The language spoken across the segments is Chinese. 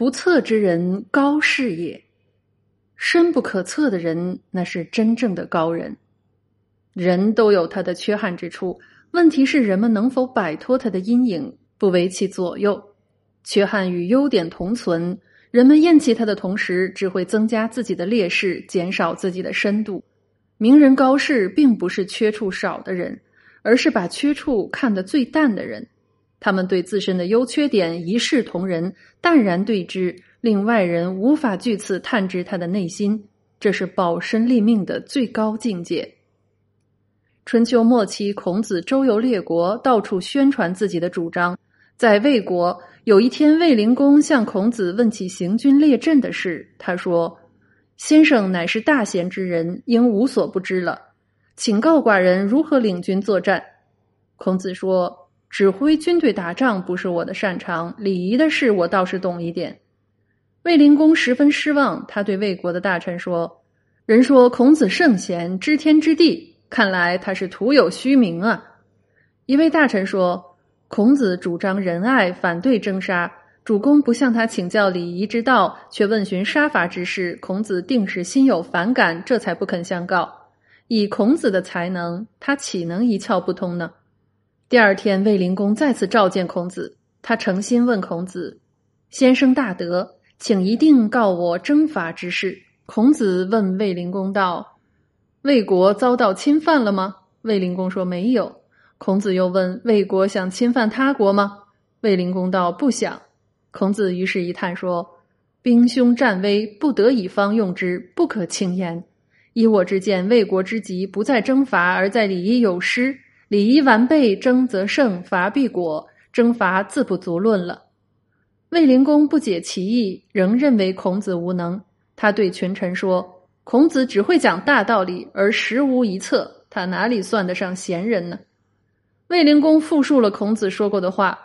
不测之人高士也。深不可测的人，那是真正的高人。人都有他的缺憾之处，问题是人们能否摆脱他的阴影，不为其左右。缺憾与优点同存，人们厌弃他的同时，只会增加自己的劣势，减少自己的深度。名人高士并不是缺处少的人，而是把缺处看得最淡的人。他们对自身的优缺点一视同仁，淡然对之，令外人无法据此探知他的内心。这是保身立命的最高境界。春秋末期，孔子周游列国，到处宣传自己的主张。在魏国，有一天，卫灵公向孔子问起行军列阵的事，他说。先生乃是大贤之人，应无所不知了，请告寡人如何领军作战。孔子说：“指挥军队打仗不是我的擅长，礼仪的事我倒是懂一点。”卫灵公十分失望，他对魏国的大臣说：“人说孔子圣贤，知天知地，看来他是徒有虚名啊。”一位大臣说：“孔子主张仁爱，反对征杀。”主公不向他请教礼仪之道，却问询杀伐之事，孔子定是心有反感，这才不肯相告。以孔子的才能，他岂能一窍不通呢？第二天，卫灵公再次召见孔子，他诚心问孔子：“先生大德，请一定告我征伐之事。”孔子问卫灵公道：“魏国遭到侵犯了吗？”卫灵公说：“没有。”孔子又问：“魏国想侵犯他国吗？”卫灵公道：“不想。”孔子于是一叹说：“兵凶战危，不得已方用之，不可轻言。以我之见，魏国之急不在征伐，而在礼仪有失。礼仪完备，征则胜，伐必果。征伐自不足论了。”卫灵公不解其意，仍认为孔子无能。他对群臣说：“孔子只会讲大道理，而实无一策，他哪里算得上贤人呢？”卫灵公复述了孔子说过的话。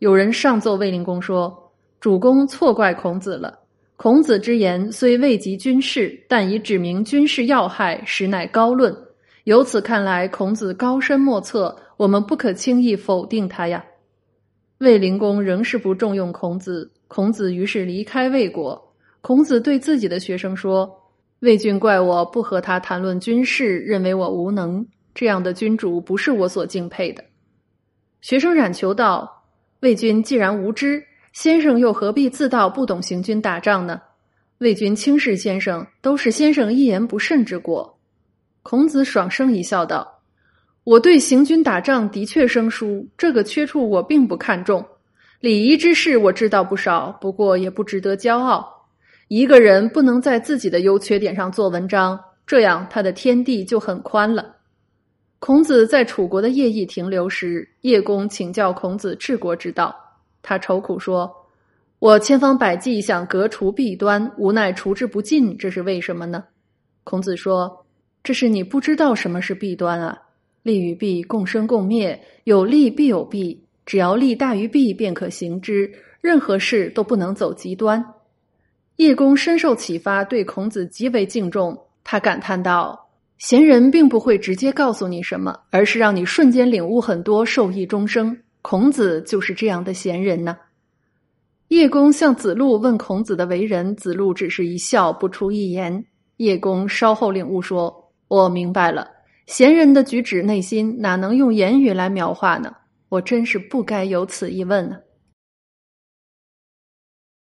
有人上奏卫灵公说。主公错怪孔子了。孔子之言虽未及军事，但已指明军事要害，实乃高论。由此看来，孔子高深莫测，我们不可轻易否定他呀。卫灵公仍是不重用孔子，孔子于是离开魏国。孔子对自己的学生说：“魏君怪我不和他谈论军事，认为我无能，这样的君主不是我所敬佩的。”学生冉求道：“魏君既然无知。”先生又何必自道不懂行军打仗呢？魏君轻视先生，都是先生一言不慎之过。孔子爽声一笑，道：“我对行军打仗的确生疏，这个缺处我并不看重。礼仪之事我知道不少，不过也不值得骄傲。一个人不能在自己的优缺点上做文章，这样他的天地就很宽了。”孔子在楚国的业邑停留时，叶公请教孔子治国之道。他愁苦说：“我千方百计想革除弊端，无奈除之不尽，这是为什么呢？”孔子说：“这是你不知道什么是弊端啊！利与弊共生共灭，有利必有弊，只要利大于弊，便可行之。任何事都不能走极端。”叶公深受启发，对孔子极为敬重。他感叹道：“贤人并不会直接告诉你什么，而是让你瞬间领悟很多，受益终生。”孔子就是这样的贤人呢。叶公向子路问孔子的为人，子路只是一笑，不出一言。叶公稍后领悟说：“我明白了，闲人的举止内心哪能用言语来描画呢？我真是不该有此一问呢。”